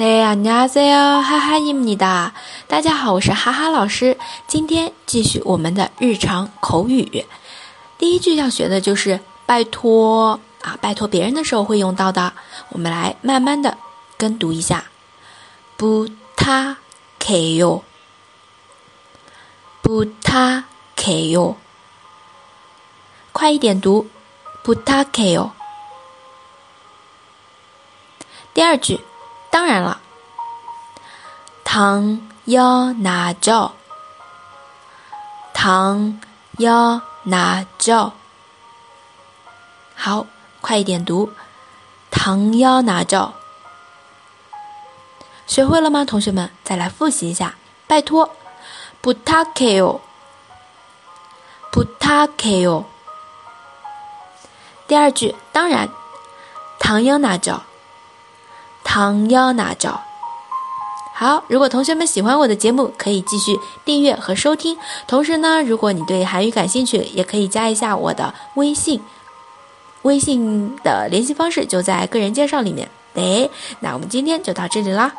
네 안녕하세요哈哈입니다大家好，我是哈哈老师。今天继续我们的日常口语。第一句要学的就是拜托啊，拜托别人的时候会用到的。我们来慢慢的跟读一下。부탁해 요， 부탁해 요， 快一点读。부탁해 요。 第二句。 当然了，당연하 죠， 당연하 죠。 好，快一点读，당연하 죠。 学会了吗，同学们？再来复习一下，拜托，부탁해 요， 부탁해 요。 第二句，当然，당연하 죠。 唐幺拿照。好，如果同学们喜欢我的节目，可以继续订阅和收听。同时呢，如果你对韩语感兴趣，也可以加一下我的微信，微信的联系方式就在个人介绍里面。哎，那我们今天就到这里啦。